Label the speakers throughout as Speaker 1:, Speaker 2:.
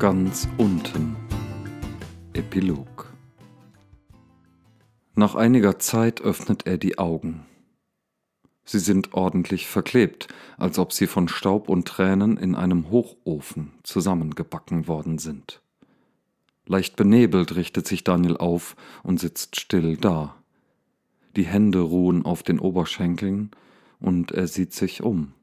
Speaker 1: Ganz unten. Epilog. Nach einiger Zeit öffnet er die Augen. Sie sind ordentlich verklebt, als ob sie von Staub und Tränen in einem Hochofen zusammengebacken worden sind. Leicht benebelt richtet sich Daniel auf und sitzt still da. Die Hände ruhen auf den Oberschenkeln und er sieht sich um.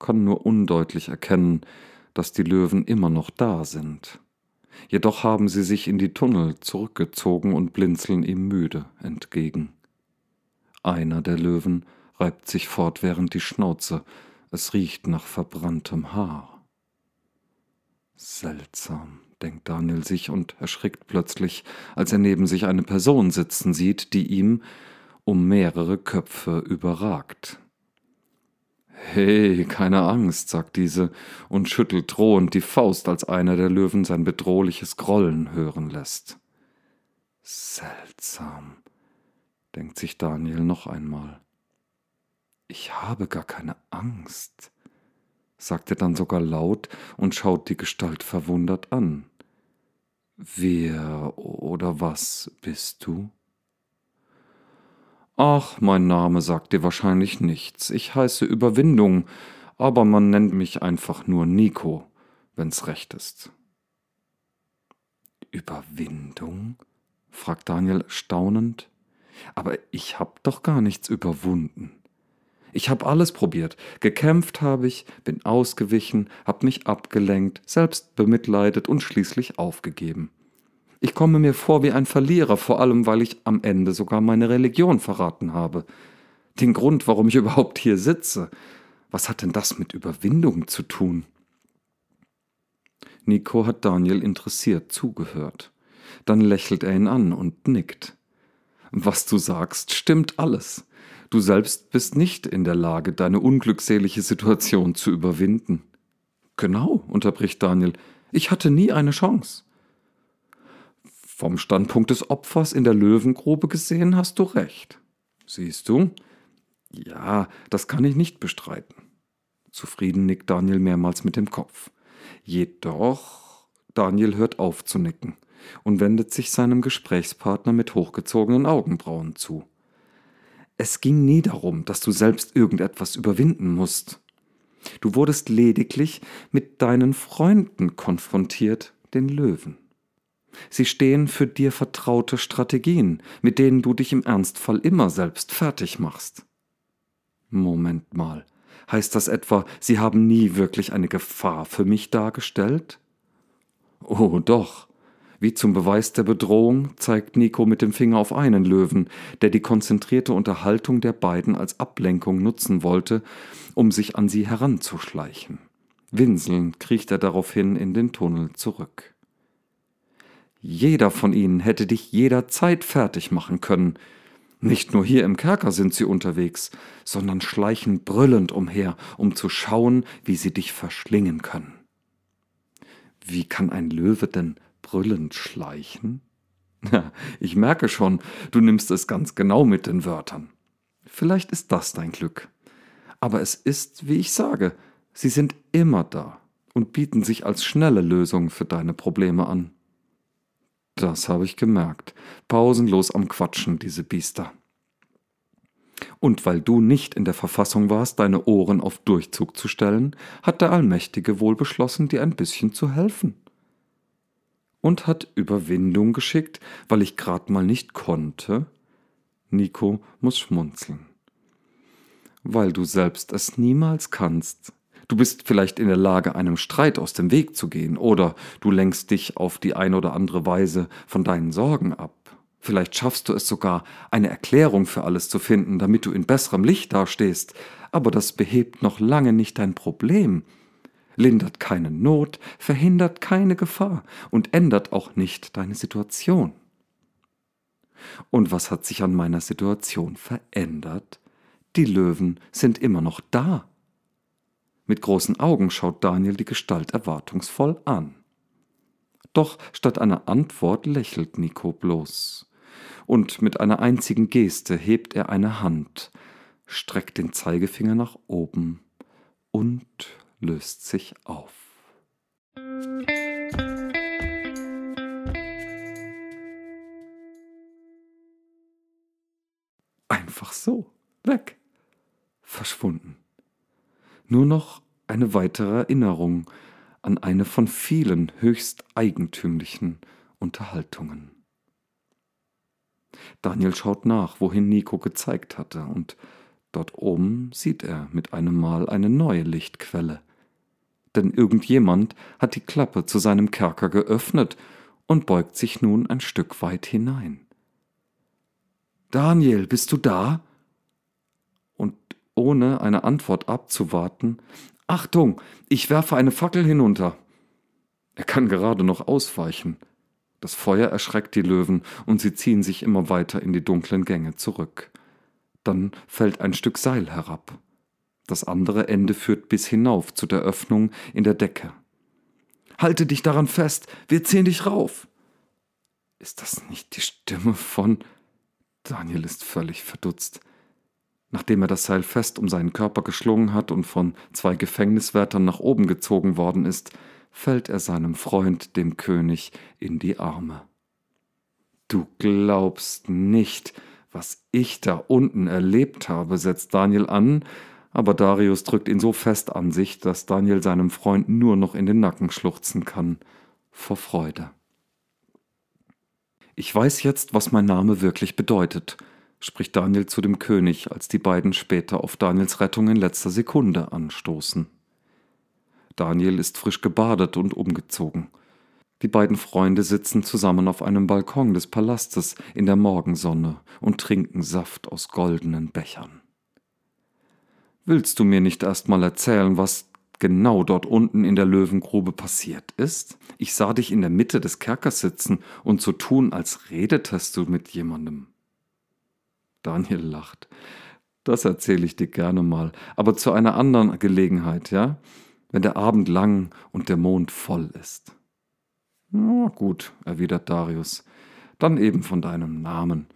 Speaker 1: Kann nur undeutlich erkennen, dass die Löwen immer noch da sind. Jedoch haben sie sich in die Tunnel zurückgezogen und blinzeln ihm müde entgegen. Einer der Löwen reibt sich fortwährend die Schnauze, es riecht nach verbranntem Haar. Seltsam, denkt Daniel sich und erschrickt plötzlich, als er neben sich eine Person sitzen sieht, die ihm um mehrere Köpfe überragt. Hey, keine Angst, sagt diese und schüttelt drohend die Faust, als einer der Löwen sein bedrohliches Grollen hören lässt. Seltsam, denkt sich Daniel noch einmal. Ich habe gar keine Angst, sagt er dann sogar laut und schaut die Gestalt verwundert an. Wer oder was bist du? Ach, mein Name sagt dir wahrscheinlich nichts. Ich heiße Überwindung, aber man nennt mich einfach nur Nico, wenn's recht ist. Überwindung? fragt Daniel staunend. Aber ich hab doch gar nichts überwunden. Ich hab alles probiert. Gekämpft habe ich, bin ausgewichen, hab mich abgelenkt, selbst bemitleidet und schließlich aufgegeben. Ich komme mir vor wie ein Verlierer, vor allem weil ich am Ende sogar meine Religion verraten habe. Den Grund, warum ich überhaupt hier sitze. Was hat denn das mit Überwindung zu tun? Nico hat Daniel interessiert zugehört. Dann lächelt er ihn an und nickt. Was du sagst, stimmt alles. Du selbst bist nicht in der Lage, deine unglückselige Situation zu überwinden. Genau, unterbricht Daniel. Ich hatte nie eine Chance. Vom Standpunkt des Opfers in der Löwengrube gesehen hast du recht. Siehst du? Ja, das kann ich nicht bestreiten. Zufrieden nickt Daniel mehrmals mit dem Kopf. Jedoch Daniel hört auf zu nicken und wendet sich seinem Gesprächspartner mit hochgezogenen Augenbrauen zu. Es ging nie darum, dass du selbst irgendetwas überwinden musst. Du wurdest lediglich mit deinen Freunden konfrontiert, den Löwen. Sie stehen für dir vertraute Strategien, mit denen du dich im Ernstfall immer selbst fertig machst. Moment mal, heißt das etwa, Sie haben nie wirklich eine Gefahr für mich dargestellt? Oh doch. Wie zum Beweis der Bedrohung zeigt Nico mit dem Finger auf einen Löwen, der die konzentrierte Unterhaltung der beiden als Ablenkung nutzen wollte, um sich an sie heranzuschleichen. Winselnd kriecht er daraufhin in den Tunnel zurück. Jeder von ihnen hätte dich jederzeit fertig machen können. Nicht nur hier im Kerker sind sie unterwegs, sondern schleichen brüllend umher, um zu schauen, wie sie dich verschlingen können. Wie kann ein Löwe denn brüllend schleichen? Ich merke schon, du nimmst es ganz genau mit den Wörtern. Vielleicht ist das dein Glück. Aber es ist, wie ich sage, sie sind immer da und bieten sich als schnelle Lösung für deine Probleme an. Das habe ich gemerkt. Pausenlos am Quatschen, diese Biester. Und weil du nicht in der Verfassung warst, deine Ohren auf Durchzug zu stellen, hat der Allmächtige wohl beschlossen, dir ein bisschen zu helfen. Und hat Überwindung geschickt, weil ich grad mal nicht konnte? Nico muss schmunzeln. Weil du selbst es niemals kannst, Du bist vielleicht in der Lage, einem Streit aus dem Weg zu gehen, oder du lenkst dich auf die eine oder andere Weise von deinen Sorgen ab. Vielleicht schaffst du es sogar, eine Erklärung für alles zu finden, damit du in besserem Licht dastehst, aber das behebt noch lange nicht dein Problem, lindert keine Not, verhindert keine Gefahr und ändert auch nicht deine Situation. Und was hat sich an meiner Situation verändert? Die Löwen sind immer noch da. Mit großen Augen schaut Daniel die Gestalt erwartungsvoll an. Doch statt einer Antwort lächelt Nico bloß. Und mit einer einzigen Geste hebt er eine Hand, streckt den Zeigefinger nach oben und löst sich auf. Einfach so, weg, verschwunden. Nur noch eine weitere Erinnerung an eine von vielen höchst eigentümlichen Unterhaltungen. Daniel schaut nach, wohin Nico gezeigt hatte, und dort oben sieht er mit einem Mal eine neue Lichtquelle. Denn irgendjemand hat die Klappe zu seinem Kerker geöffnet und beugt sich nun ein Stück weit hinein. Daniel, bist du da? Ohne eine Antwort abzuwarten, Achtung, ich werfe eine Fackel hinunter. Er kann gerade noch ausweichen. Das Feuer erschreckt die Löwen und sie ziehen sich immer weiter in die dunklen Gänge zurück. Dann fällt ein Stück Seil herab. Das andere Ende führt bis hinauf zu der Öffnung in der Decke. Halte dich daran fest, wir ziehen dich rauf. Ist das nicht die Stimme von. Daniel ist völlig verdutzt. Nachdem er das Seil fest um seinen Körper geschlungen hat und von zwei Gefängniswärtern nach oben gezogen worden ist, fällt er seinem Freund, dem König, in die Arme. Du glaubst nicht, was ich da unten erlebt habe, setzt Daniel an, aber Darius drückt ihn so fest an sich, dass Daniel seinem Freund nur noch in den Nacken schluchzen kann, vor Freude. Ich weiß jetzt, was mein Name wirklich bedeutet, spricht Daniel zu dem König, als die beiden später auf Daniels Rettung in letzter Sekunde anstoßen. Daniel ist frisch gebadet und umgezogen. Die beiden Freunde sitzen zusammen auf einem Balkon des Palastes in der Morgensonne und trinken Saft aus goldenen Bechern. Willst du mir nicht erst mal erzählen, was genau dort unten in der Löwengrube passiert ist? Ich sah dich in der Mitte des Kerkers sitzen und so tun, als redetest du mit jemandem. Daniel lacht. Das erzähle ich dir gerne mal, aber zu einer anderen Gelegenheit, ja? wenn der Abend lang und der Mond voll ist. Na gut, erwidert Darius, dann eben von deinem Namen,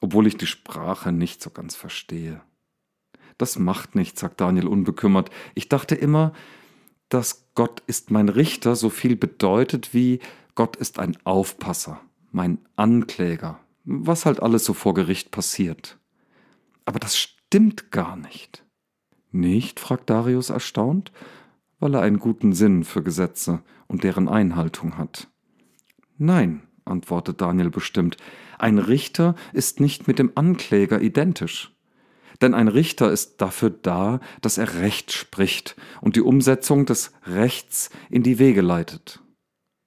Speaker 1: obwohl ich die Sprache nicht so ganz verstehe. Das macht nichts, sagt Daniel unbekümmert. Ich dachte immer, dass Gott ist mein Richter so viel bedeutet wie Gott ist ein Aufpasser, mein Ankläger, was halt alles so vor Gericht passiert. Aber das stimmt gar nicht. Nicht? fragt Darius erstaunt weil er einen guten Sinn für Gesetze und deren Einhaltung hat. Nein, antwortet Daniel bestimmt, ein Richter ist nicht mit dem Ankläger identisch. Denn ein Richter ist dafür da, dass er Recht spricht und die Umsetzung des Rechts in die Wege leitet.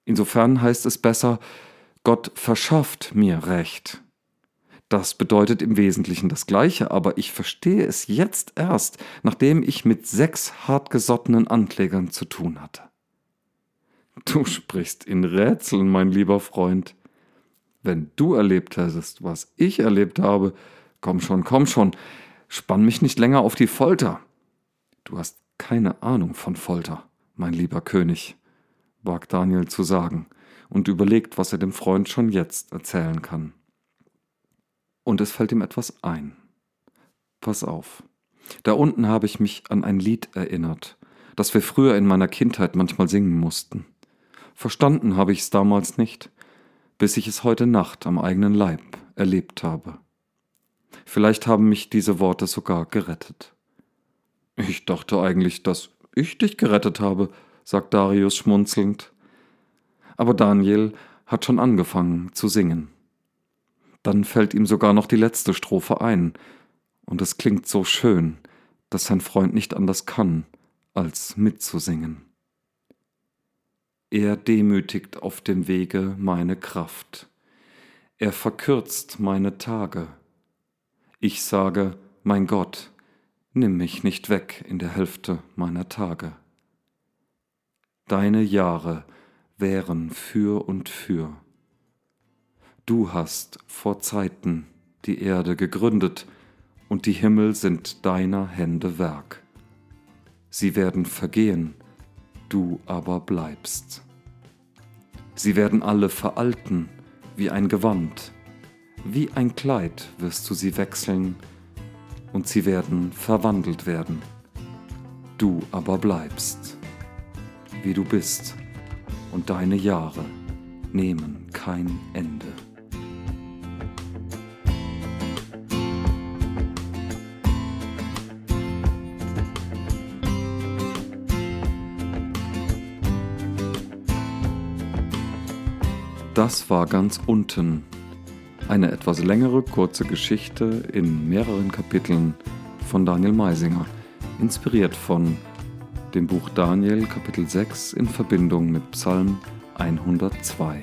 Speaker 1: Insofern heißt es besser, Gott verschafft mir Recht. Das bedeutet im Wesentlichen das Gleiche, aber ich verstehe es jetzt erst, nachdem ich mit sechs hartgesottenen Anklägern zu tun hatte. Du sprichst in Rätseln, mein lieber Freund. Wenn du erlebt hättest, was ich erlebt habe, komm schon, komm schon, spann mich nicht länger auf die Folter. Du hast keine Ahnung von Folter, mein lieber König, wagt Daniel zu sagen und überlegt, was er dem Freund schon jetzt erzählen kann und es fällt ihm etwas ein. Pass auf. Da unten habe ich mich an ein Lied erinnert, das wir früher in meiner Kindheit manchmal singen mussten. Verstanden habe ich es damals nicht, bis ich es heute Nacht am eigenen Leib erlebt habe. Vielleicht haben mich diese Worte sogar gerettet. Ich dachte eigentlich, dass ich dich gerettet habe, sagt Darius schmunzelnd. Aber Daniel hat schon angefangen zu singen. Dann fällt ihm sogar noch die letzte Strophe ein, und es klingt so schön, dass sein Freund nicht anders kann, als mitzusingen. Er demütigt auf dem Wege meine Kraft, er verkürzt meine Tage. Ich sage, mein Gott, nimm mich nicht weg in der Hälfte meiner Tage. Deine Jahre wären für und für. Du hast vor Zeiten die Erde gegründet, und die Himmel sind deiner Hände Werk. Sie werden vergehen, du aber bleibst. Sie werden alle veralten wie ein Gewand, wie ein Kleid wirst du sie wechseln, und sie werden verwandelt werden. Du aber bleibst, wie du bist, und deine Jahre nehmen kein Ende. Das war ganz unten. Eine etwas längere, kurze Geschichte in mehreren Kapiteln von Daniel Meisinger, inspiriert von dem Buch Daniel Kapitel 6 in Verbindung mit Psalm 102.